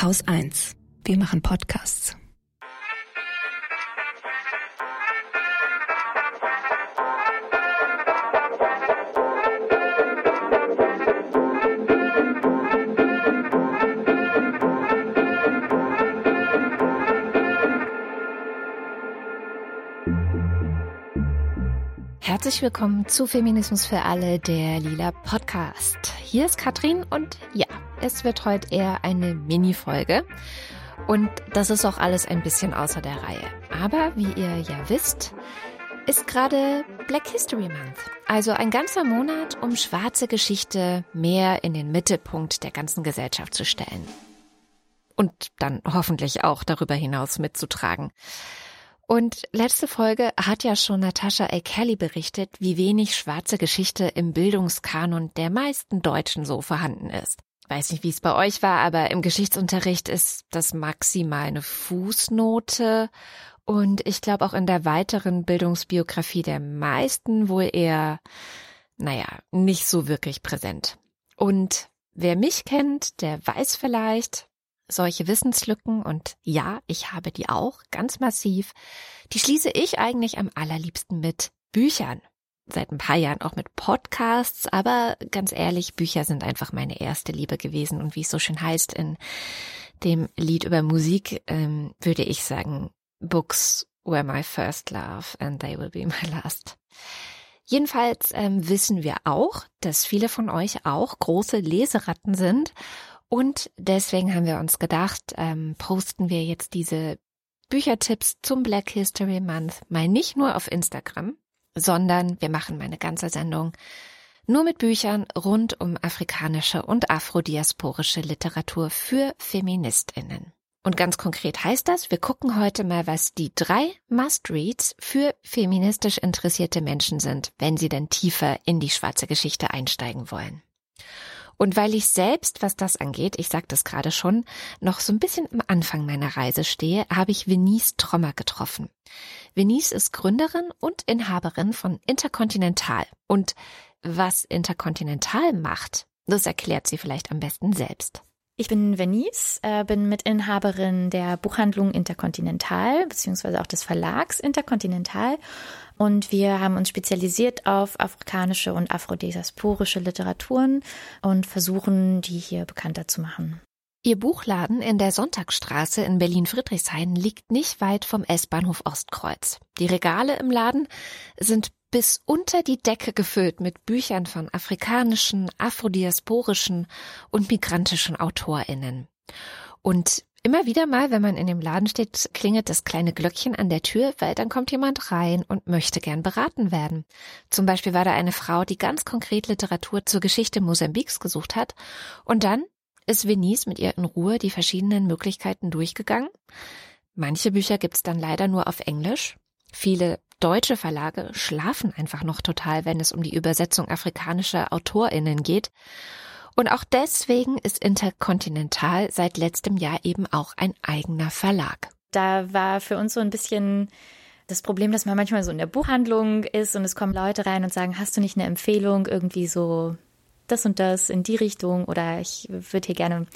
Haus 1. Wir machen Podcasts. Herzlich willkommen zu Feminismus für alle, der Lila Podcast. Hier ist Katrin und ja, es wird heute eher eine Mini-Folge. Und das ist auch alles ein bisschen außer der Reihe. Aber wie ihr ja wisst, ist gerade Black History Month. Also ein ganzer Monat, um schwarze Geschichte mehr in den Mittelpunkt der ganzen Gesellschaft zu stellen. Und dann hoffentlich auch darüber hinaus mitzutragen. Und letzte Folge hat ja schon Natascha A. Kelly berichtet, wie wenig schwarze Geschichte im Bildungskanon der meisten Deutschen so vorhanden ist. Weiß nicht, wie es bei euch war, aber im Geschichtsunterricht ist das maximal eine Fußnote und ich glaube auch in der weiteren Bildungsbiografie der meisten wohl eher, naja, nicht so wirklich präsent. Und wer mich kennt, der weiß vielleicht, solche Wissenslücken und ja, ich habe die auch ganz massiv, die schließe ich eigentlich am allerliebsten mit Büchern. Seit ein paar Jahren auch mit Podcasts, aber ganz ehrlich, Bücher sind einfach meine erste Liebe gewesen und wie es so schön heißt in dem Lied über Musik, ähm, würde ich sagen, Books were my first love and they will be my last. Jedenfalls ähm, wissen wir auch, dass viele von euch auch große Leseratten sind und deswegen haben wir uns gedacht, ähm, posten wir jetzt diese Büchertipps zum Black History Month mal nicht nur auf Instagram, sondern wir machen meine ganze Sendung nur mit Büchern rund um afrikanische und afrodiasporische Literatur für Feministinnen. Und ganz konkret heißt das, wir gucken heute mal, was die drei Must-Reads für feministisch interessierte Menschen sind, wenn sie denn tiefer in die schwarze Geschichte einsteigen wollen. Und weil ich selbst, was das angeht, ich sagte es gerade schon, noch so ein bisschen am Anfang meiner Reise stehe, habe ich Venice Trommer getroffen. Venice ist Gründerin und Inhaberin von Intercontinental. Und was Intercontinental macht, das erklärt sie vielleicht am besten selbst. Ich bin Venice, äh, bin Mitinhaberin der Buchhandlung Intercontinental, beziehungsweise auch des Verlags Intercontinental und wir haben uns spezialisiert auf afrikanische und afrodiasporische Literaturen und versuchen, die hier bekannter zu machen. Ihr Buchladen in der Sonntagsstraße in Berlin-Friedrichshain liegt nicht weit vom S-Bahnhof Ostkreuz. Die Regale im Laden sind bis unter die Decke gefüllt mit Büchern von afrikanischen, afrodiasporischen und migrantischen AutorInnen. Und Immer wieder mal, wenn man in dem Laden steht, klingelt das kleine Glöckchen an der Tür, weil dann kommt jemand rein und möchte gern beraten werden. Zum Beispiel war da eine Frau, die ganz konkret Literatur zur Geschichte Mosambiks gesucht hat. Und dann ist Venice mit ihr in Ruhe die verschiedenen Möglichkeiten durchgegangen. Manche Bücher gibt's dann leider nur auf Englisch. Viele deutsche Verlage schlafen einfach noch total, wenn es um die Übersetzung afrikanischer AutorInnen geht. Und auch deswegen ist Intercontinental seit letztem Jahr eben auch ein eigener Verlag. Da war für uns so ein bisschen das Problem, dass man manchmal so in der Buchhandlung ist und es kommen Leute rein und sagen, hast du nicht eine Empfehlung irgendwie so das und das in die Richtung oder ich würde hier gerne,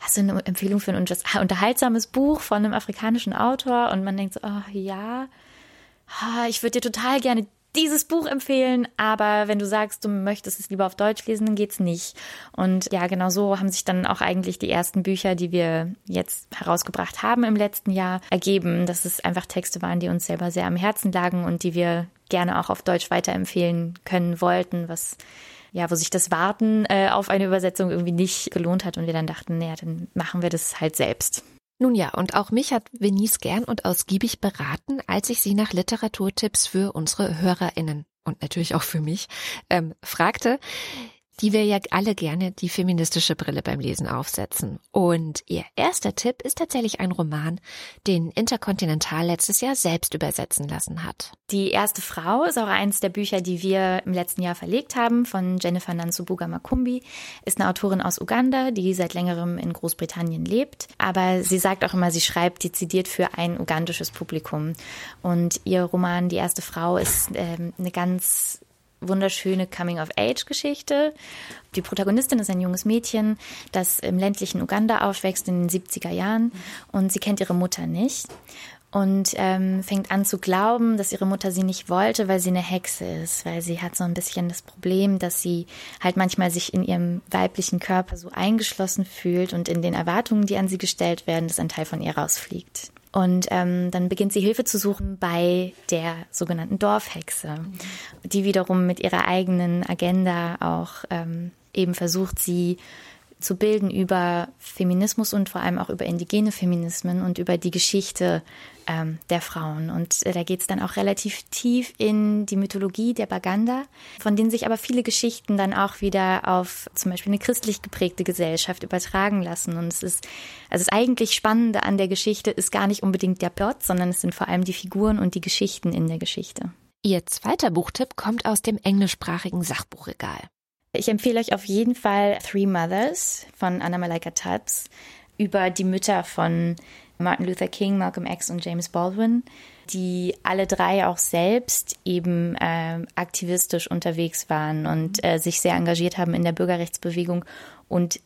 hast du eine Empfehlung für ein unterhaltsames Buch von einem afrikanischen Autor und man denkt so, oh ja, ich würde dir total gerne dieses Buch empfehlen, aber wenn du sagst, du möchtest es lieber auf Deutsch lesen, dann geht's nicht. Und ja, genau so haben sich dann auch eigentlich die ersten Bücher, die wir jetzt herausgebracht haben im letzten Jahr, ergeben, dass es einfach Texte waren, die uns selber sehr am Herzen lagen und die wir gerne auch auf Deutsch weiterempfehlen können wollten, was ja, wo sich das Warten äh, auf eine Übersetzung irgendwie nicht gelohnt hat und wir dann dachten, naja, dann machen wir das halt selbst. Nun ja, und auch mich hat Venice gern und ausgiebig beraten, als ich sie nach Literaturtipps für unsere HörerInnen und natürlich auch für mich ähm, fragte die wir ja alle gerne die feministische Brille beim Lesen aufsetzen. Und ihr erster Tipp ist tatsächlich ein Roman, den Intercontinental letztes Jahr selbst übersetzen lassen hat. Die erste Frau ist auch eins der Bücher, die wir im letzten Jahr verlegt haben, von Jennifer Nansubuga Makumbi. Ist eine Autorin aus Uganda, die seit längerem in Großbritannien lebt. Aber sie sagt auch immer, sie schreibt dezidiert für ein ugandisches Publikum. Und ihr Roman Die erste Frau ist ähm, eine ganz wunderschöne Coming-of-Age-Geschichte. Die Protagonistin ist ein junges Mädchen, das im ländlichen Uganda aufwächst in den 70er Jahren und sie kennt ihre Mutter nicht und ähm, fängt an zu glauben, dass ihre Mutter sie nicht wollte, weil sie eine Hexe ist, weil sie hat so ein bisschen das Problem, dass sie halt manchmal sich in ihrem weiblichen Körper so eingeschlossen fühlt und in den Erwartungen, die an sie gestellt werden, dass ein Teil von ihr rausfliegt. Und ähm, dann beginnt sie Hilfe zu suchen bei der sogenannten Dorfhexe, die wiederum mit ihrer eigenen Agenda auch ähm, eben versucht, sie zu bilden über Feminismus und vor allem auch über indigene Feminismen und über die Geschichte ähm, der Frauen. Und äh, da geht es dann auch relativ tief in die Mythologie der Baganda, von denen sich aber viele Geschichten dann auch wieder auf zum Beispiel eine christlich geprägte Gesellschaft übertragen lassen. Und es ist, also das eigentlich Spannende an der Geschichte ist gar nicht unbedingt der Plot, sondern es sind vor allem die Figuren und die Geschichten in der Geschichte. Ihr zweiter Buchtipp kommt aus dem englischsprachigen Sachbuchregal. Ich empfehle euch auf jeden Fall Three Mothers von Anna Malaika Tubbs über die Mütter von Martin Luther King, Malcolm X und James Baldwin, die alle drei auch selbst eben äh, aktivistisch unterwegs waren und äh, sich sehr engagiert haben in der Bürgerrechtsbewegung und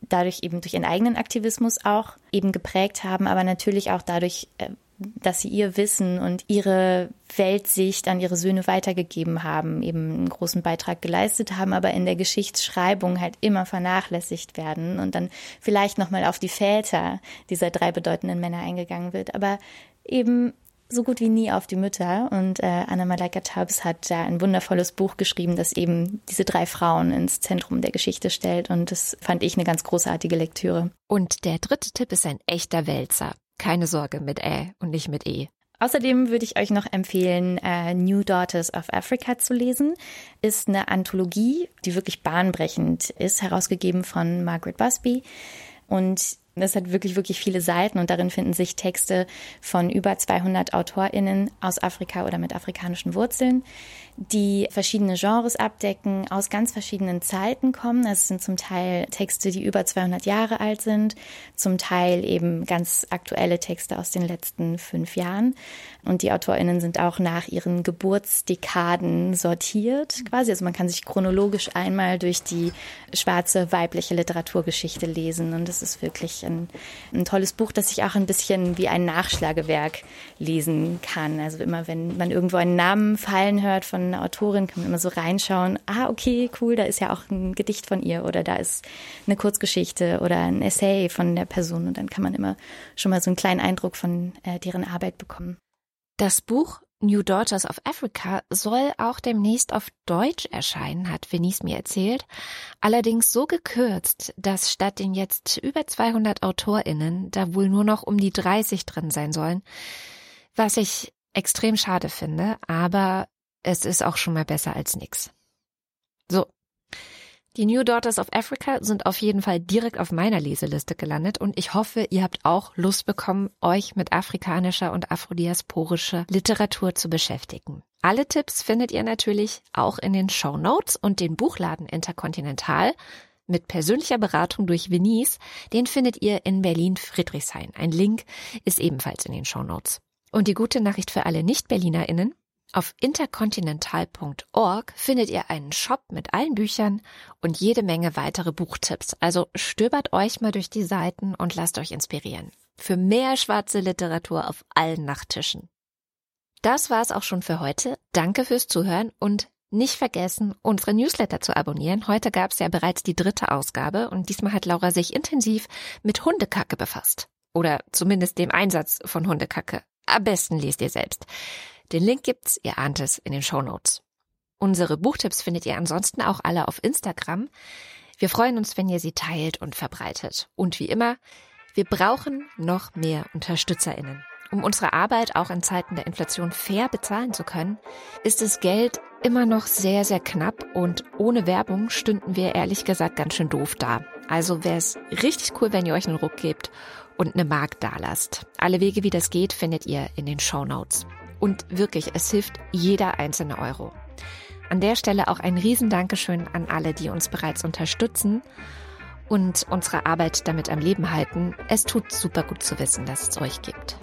dadurch eben durch ihren eigenen Aktivismus auch eben geprägt haben, aber natürlich auch dadurch äh, dass sie ihr Wissen und ihre Weltsicht an ihre Söhne weitergegeben haben, eben einen großen Beitrag geleistet haben, aber in der Geschichtsschreibung halt immer vernachlässigt werden und dann vielleicht nochmal auf die Väter dieser drei bedeutenden Männer eingegangen wird, aber eben so gut wie nie auf die Mütter. Und äh, Anna Malaika Tubbs hat da ein wundervolles Buch geschrieben, das eben diese drei Frauen ins Zentrum der Geschichte stellt. Und das fand ich eine ganz großartige Lektüre. Und der dritte Tipp ist ein echter Wälzer. Keine Sorge mit Ä und nicht mit E. Außerdem würde ich euch noch empfehlen, äh, New Daughters of Africa zu lesen. Ist eine Anthologie, die wirklich bahnbrechend ist, herausgegeben von Margaret Busby. Und es hat wirklich, wirklich viele Seiten und darin finden sich Texte von über 200 AutorInnen aus Afrika oder mit afrikanischen Wurzeln die verschiedene Genres abdecken, aus ganz verschiedenen Zeiten kommen. Es sind zum Teil Texte, die über 200 Jahre alt sind, zum Teil eben ganz aktuelle Texte aus den letzten fünf Jahren. Und die AutorInnen sind auch nach ihren Geburtsdekaden sortiert, quasi. Also man kann sich chronologisch einmal durch die schwarze weibliche Literaturgeschichte lesen. Und das ist wirklich ein, ein tolles Buch, das sich auch ein bisschen wie ein Nachschlagewerk lesen kann. Also immer, wenn man irgendwo einen Namen fallen hört von einer Autorin, kann man immer so reinschauen, ah, okay, cool, da ist ja auch ein Gedicht von ihr oder da ist eine Kurzgeschichte oder ein Essay von der Person und dann kann man immer schon mal so einen kleinen Eindruck von äh, deren Arbeit bekommen. Das Buch New Daughters of Africa soll auch demnächst auf Deutsch erscheinen, hat Venice mir erzählt. Allerdings so gekürzt, dass statt den jetzt über 200 AutorInnen da wohl nur noch um die 30 drin sein sollen. Was ich extrem schade finde, aber es ist auch schon mal besser als nix. So. Die New Daughters of Africa sind auf jeden Fall direkt auf meiner Leseliste gelandet und ich hoffe, ihr habt auch Lust bekommen, euch mit afrikanischer und afrodiasporischer Literatur zu beschäftigen. Alle Tipps findet ihr natürlich auch in den Show Notes und den Buchladen Interkontinental mit persönlicher Beratung durch Venice, den findet ihr in Berlin Friedrichshain. Ein Link ist ebenfalls in den Show Notes. Und die gute Nachricht für alle Nicht-BerlinerInnen, auf intercontinental.org findet ihr einen Shop mit allen Büchern und jede Menge weitere Buchtipps. Also stöbert euch mal durch die Seiten und lasst euch inspirieren. Für mehr schwarze Literatur auf allen Nachttischen. Das war's auch schon für heute. Danke fürs Zuhören und nicht vergessen, unsere Newsletter zu abonnieren. Heute gab's ja bereits die dritte Ausgabe und diesmal hat Laura sich intensiv mit Hundekacke befasst. Oder zumindest dem Einsatz von Hundekacke. Am besten lest ihr selbst. Den Link gibt's, ihr ahnt es, in den Show Notes. Unsere Buchtipps findet ihr ansonsten auch alle auf Instagram. Wir freuen uns, wenn ihr sie teilt und verbreitet. Und wie immer, wir brauchen noch mehr UnterstützerInnen. Um unsere Arbeit auch in Zeiten der Inflation fair bezahlen zu können, ist das Geld immer noch sehr, sehr knapp und ohne Werbung stünden wir ehrlich gesagt ganz schön doof da. Also wäre es richtig cool, wenn ihr euch einen Ruck gebt und eine Mark dalasst. Alle Wege, wie das geht, findet ihr in den Show Notes. Und wirklich, es hilft jeder einzelne Euro. An der Stelle auch ein Riesendankeschön an alle, die uns bereits unterstützen und unsere Arbeit damit am Leben halten. Es tut super gut zu wissen, dass es euch gibt.